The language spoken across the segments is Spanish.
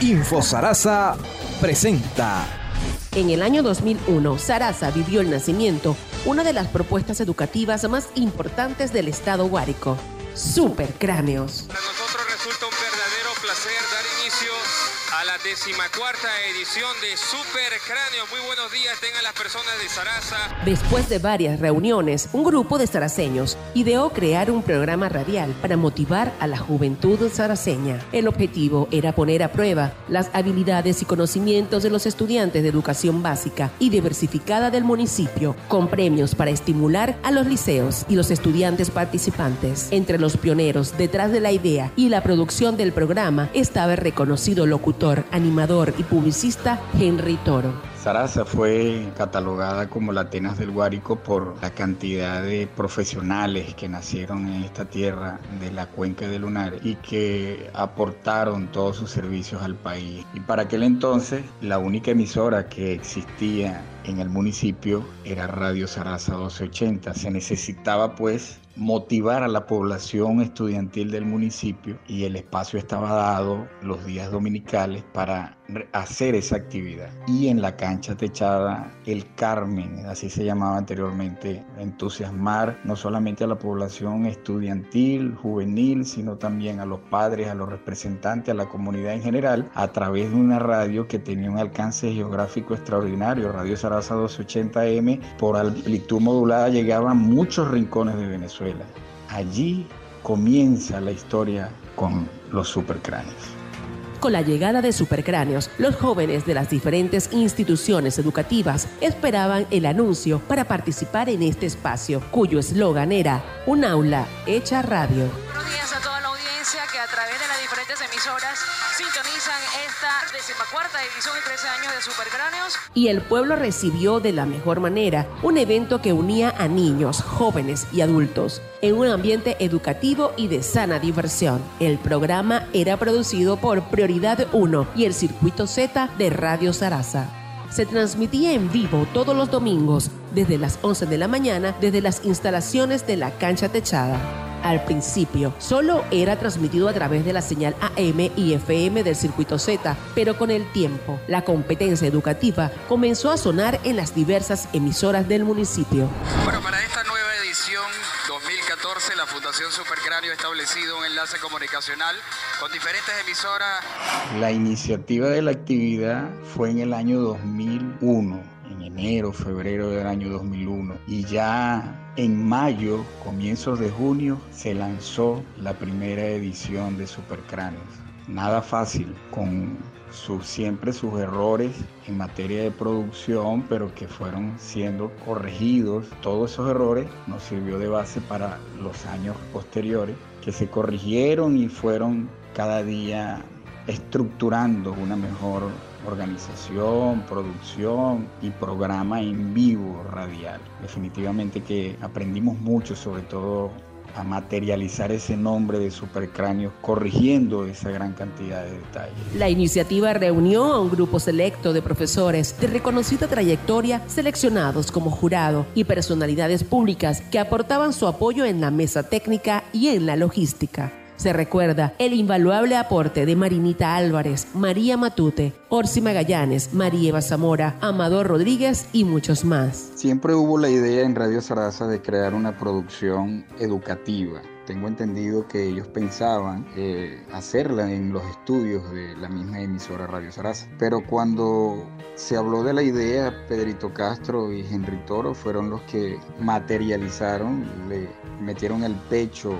Info Sarasa presenta. En el año 2001, Sarasa vivió el nacimiento, una de las propuestas educativas más importantes del estado Guárico, Supercráneos. A la decimacuarta edición de Super Cráneo. Muy buenos días, tengan las personas de Sarasa. Después de varias reuniones, un grupo de saraceños ideó crear un programa radial para motivar a la juventud saraceña. El objetivo era poner a prueba las habilidades y conocimientos de los estudiantes de educación básica y diversificada del municipio, con premios para estimular a los liceos y los estudiantes participantes. Entre los pioneros detrás de la idea y la producción del programa estaba el reconocido locutor, animador y publicista Henry Toro. Sarasa fue catalogada como la Atenas del Guárico por la cantidad de profesionales que nacieron en esta tierra de la cuenca de Lunar y que aportaron todos sus servicios al país. Y para aquel entonces la única emisora que existía en el municipio era Radio Sarasa 1280. Se necesitaba pues motivar a la población estudiantil del municipio y el espacio estaba dado los días dominicales para hacer esa actividad. Y en la cancha techada, el Carmen, así se llamaba anteriormente, entusiasmar no solamente a la población estudiantil, juvenil, sino también a los padres, a los representantes, a la comunidad en general, a través de una radio que tenía un alcance geográfico extraordinario. Radio Sarasa 280M, por amplitud modulada, llegaba a muchos rincones de Venezuela. Allí comienza la historia con los supercráneos. Con la llegada de Supercráneos, los jóvenes de las diferentes instituciones educativas esperaban el anuncio para participar en este espacio, cuyo eslogan era Un aula hecha radio. Buenos días sintonizan esta decimacuarta edición y 13 años de. Y el pueblo recibió de la mejor manera un evento que unía a niños, jóvenes y adultos en un ambiente educativo y de sana diversión. El programa era producido por Prioridad 1 y el Circuito Z de Radio Sarasa. Se transmitía en vivo todos los domingos desde las 11 de la mañana desde las instalaciones de la cancha techada. Al principio, solo era transmitido a través de la señal AM y FM del circuito Z, pero con el tiempo, la competencia educativa comenzó a sonar en las diversas emisoras del municipio. Bueno, para esta nueva edición 2014, la Fundación Supercráneo ha establecido un enlace comunicacional con diferentes emisoras. La iniciativa de la actividad fue en el año 2001, en enero, febrero del año 2001, y ya en mayo, comienzos de junio, se lanzó la primera edición de Supercráneos. Nada fácil, con sus, siempre sus errores en materia de producción, pero que fueron siendo corregidos. Todos esos errores nos sirvió de base para los años posteriores, que se corrigieron y fueron cada día estructurando una mejor organización, producción y programa en vivo radial. Definitivamente que aprendimos mucho, sobre todo a materializar ese nombre de supercráneo, corrigiendo esa gran cantidad de detalles. La iniciativa reunió a un grupo selecto de profesores de reconocida trayectoria seleccionados como jurado y personalidades públicas que aportaban su apoyo en la mesa técnica y en la logística. Se recuerda el invaluable aporte de Marinita Álvarez, María Matute, Orsi Magallanes, María Eva Zamora, Amador Rodríguez y muchos más. Siempre hubo la idea en Radio Sarasa de crear una producción educativa. Tengo entendido que ellos pensaban eh, hacerla en los estudios de la misma emisora Radio Sarasa. Pero cuando se habló de la idea, Pedrito Castro y Henry Toro fueron los que materializaron, le metieron el pecho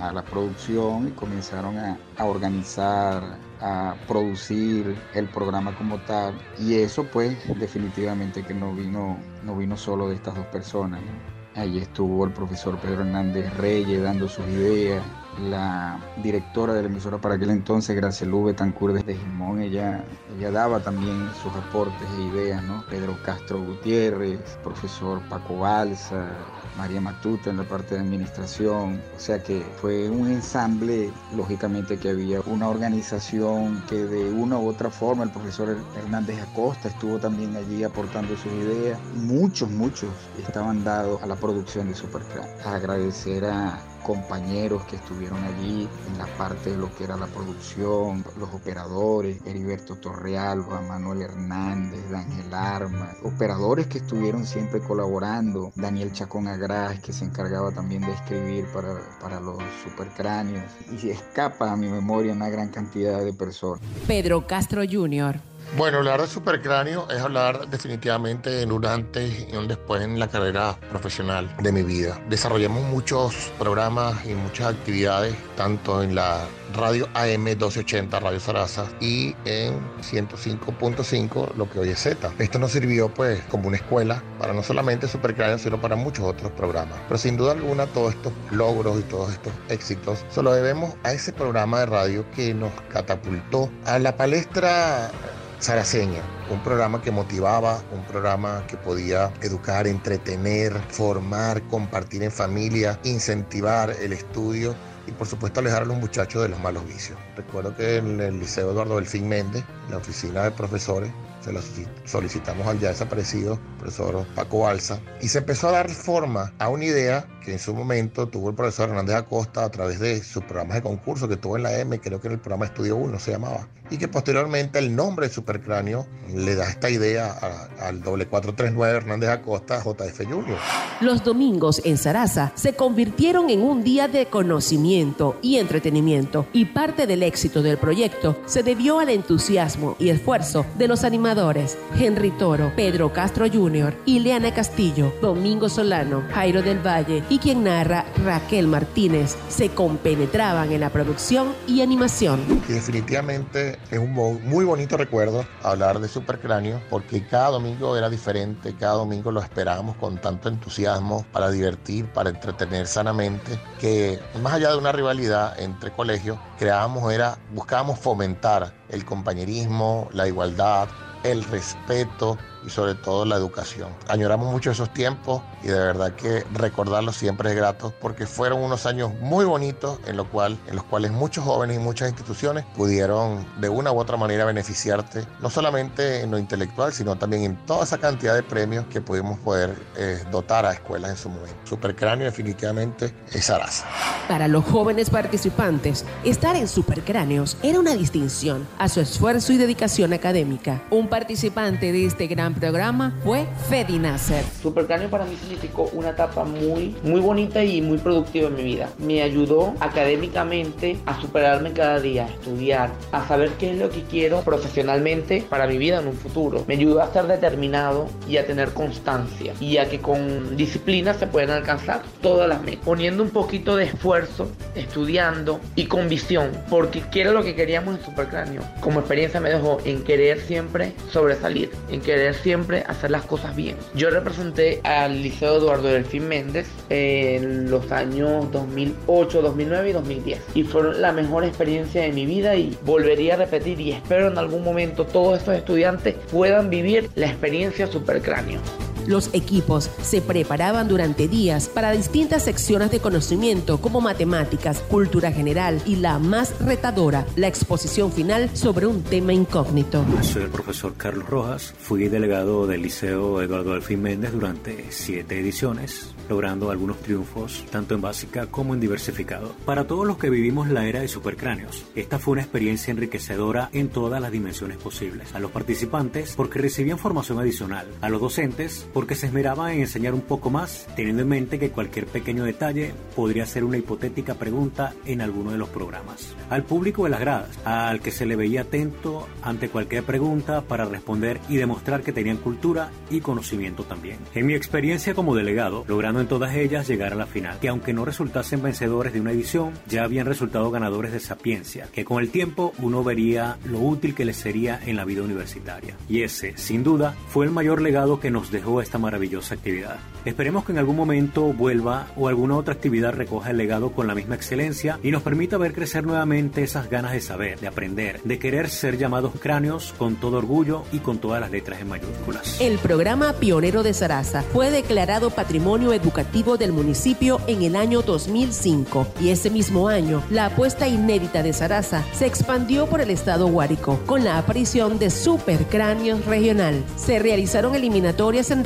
a la producción y comenzaron a, organizar, a producir el programa como tal. Y eso pues definitivamente que no vino, no vino solo de estas dos personas. ¿no? Allí estuvo el profesor Pedro Hernández Reyes dando sus ideas, la directora de la emisora para aquel entonces, Graciela Betancourt de Gimón, ella, ella daba también sus aportes e ideas, ¿no? Pedro Castro Gutiérrez, profesor Paco Balsa, María Matuta en la parte de administración, o sea que fue un ensamble, lógicamente que había una organización que de una u otra forma, el profesor Hernández Acosta estuvo también allí aportando sus ideas, muchos, muchos estaban dados a la producción de Supercrack. Agradecer a compañeros que estuvieron allí en la parte de lo que era la producción, los operadores, Heriberto Torrealba, Manuel Hernández, Ángel Arma, operadores que estuvieron siempre colaborando, Daniel Chacón Agras, que se encargaba también de escribir para, para los supercráneos, y escapa a mi memoria una gran cantidad de personas. Pedro Castro Jr. Bueno, hablar de supercráneo es hablar definitivamente en un antes y un después en la carrera profesional de mi vida. Desarrollamos muchos programas y muchas actividades, tanto en la radio AM 1280 Radio Sarasa y en 105.5 lo que hoy es Z. Esto nos sirvió pues como una escuela para no solamente Supercráneo sino para muchos otros programas. Pero sin duda alguna todos estos logros y todos estos éxitos se lo debemos a ese programa de radio que nos catapultó a la palestra Saraseña, un programa que motivaba, un programa que podía educar, entretener, formar, compartir en familia, incentivar el estudio y por supuesto alejar a los muchachos de los malos vicios. Recuerdo que en el Liceo Eduardo Delfín Méndez, la oficina de profesores, se la solicitamos al ya desaparecido profesor Paco Balsa y se empezó a dar forma a una idea que en su momento tuvo el profesor Hernández Acosta a través de sus programas de concurso que tuvo en la M, creo que en el programa Estudio 1 se llamaba, y que posteriormente el nombre de Supercráneo le da esta idea al doble 439 Hernández Acosta JF Junior. Los domingos en Sarasa se convirtieron en un día de conocimiento y entretenimiento y parte del éxito del proyecto se debió al entusiasmo y esfuerzo de los animadores Henry Toro, Pedro Castro Jr., Ileana Castillo, Domingo Solano, Jairo del Valle y quien narra Raquel Martínez se compenetraban en la producción y animación. Y definitivamente es un muy bonito recuerdo hablar de Supercráneo porque cada domingo era diferente, cada domingo lo esperábamos con tanto entusiasmo para divertir, para entretener sanamente, que más allá de una rivalidad entre colegios, creábamos era, buscábamos fomentar el compañerismo, la igualdad, el respeto y sobre todo la educación. Añoramos mucho esos tiempos y de verdad que recordarlos siempre es grato porque fueron unos años muy bonitos en, lo cual, en los cuales muchos jóvenes y muchas instituciones pudieron de una u otra manera beneficiarte, no solamente en lo intelectual, sino también en toda esa cantidad de premios que pudimos poder eh, dotar a escuelas en su momento. Supercráneo definitivamente es Arasa. Para los jóvenes participantes, estar en Supercráneos era una distinción a su esfuerzo y dedicación académica. Un participante de este gran programa fue Fedi Nasser. Supercráneo para mí significó una etapa muy, muy bonita y muy productiva en mi vida. Me ayudó académicamente a superarme cada día, a estudiar, a saber qué es lo que quiero profesionalmente para mi vida en un futuro. Me ayudó a estar determinado y a tener constancia y a que con disciplina se pueden alcanzar todas las metas. Poniendo un poquito de esfuerzo, estudiando y con visión, porque quiero lo que queríamos en Supercráneo. Como experiencia me dejó en querer siempre sobresalir, en querer siempre hacer las cosas bien. Yo representé al Liceo Eduardo Delfín Méndez en los años 2008, 2009 y 2010. Y fueron la mejor experiencia de mi vida y volvería a repetir y espero en algún momento todos estos estudiantes puedan vivir la experiencia Supercráneo. Los equipos se preparaban durante días para distintas secciones de conocimiento como matemáticas, cultura general y la más retadora, la exposición final sobre un tema incógnito. Soy el profesor Carlos Rojas, fui delegado del Liceo Eduardo Delfín Méndez durante siete ediciones, logrando algunos triunfos tanto en básica como en diversificado. Para todos los que vivimos la era de supercráneos, esta fue una experiencia enriquecedora en todas las dimensiones posibles. A los participantes porque recibían formación adicional, a los docentes porque se esmeraba en enseñar un poco más, teniendo en mente que cualquier pequeño detalle podría ser una hipotética pregunta en alguno de los programas. Al público de las gradas, al que se le veía atento ante cualquier pregunta para responder y demostrar que tenían cultura y conocimiento también. En mi experiencia como delegado, logrando en todas ellas llegar a la final, que aunque no resultasen vencedores de una edición, ya habían resultado ganadores de sapiencia, que con el tiempo uno vería lo útil que les sería en la vida universitaria. Y ese, sin duda, fue el mayor legado que nos dejó esta maravillosa actividad. Esperemos que en algún momento vuelva o alguna otra actividad recoja el legado con la misma excelencia y nos permita ver crecer nuevamente esas ganas de saber, de aprender, de querer ser llamados cráneos con todo orgullo y con todas las letras en mayúsculas. El programa Pionero de Sarasa fue declarado Patrimonio Educativo del municipio en el año 2005 y ese mismo año la apuesta inédita de Sarasa se expandió por el estado Guárico con la aparición de Supercráneos Regional. Se realizaron eliminatorias en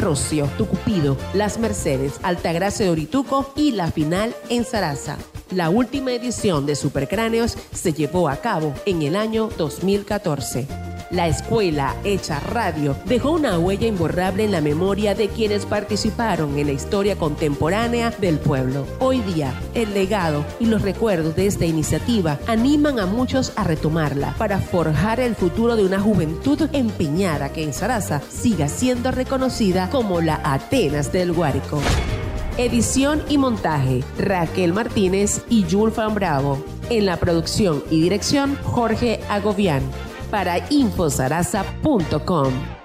Tucupido, Las Mercedes, Altagracia de Orituco y la final en Sarasa. La última edición de Supercráneos se llevó a cabo en el año 2014. La escuela hecha radio dejó una huella imborrable en la memoria de quienes participaron en la historia contemporánea del pueblo. Hoy día, el legado y los recuerdos de esta iniciativa animan a muchos a retomarla para forjar el futuro de una juventud empeñada que en Sarasa siga siendo reconocida como la Atenas del Guárico. Edición y montaje, Raquel Martínez y Julfan Bravo. En la producción y dirección, Jorge Agobián. Para infosarasa.com.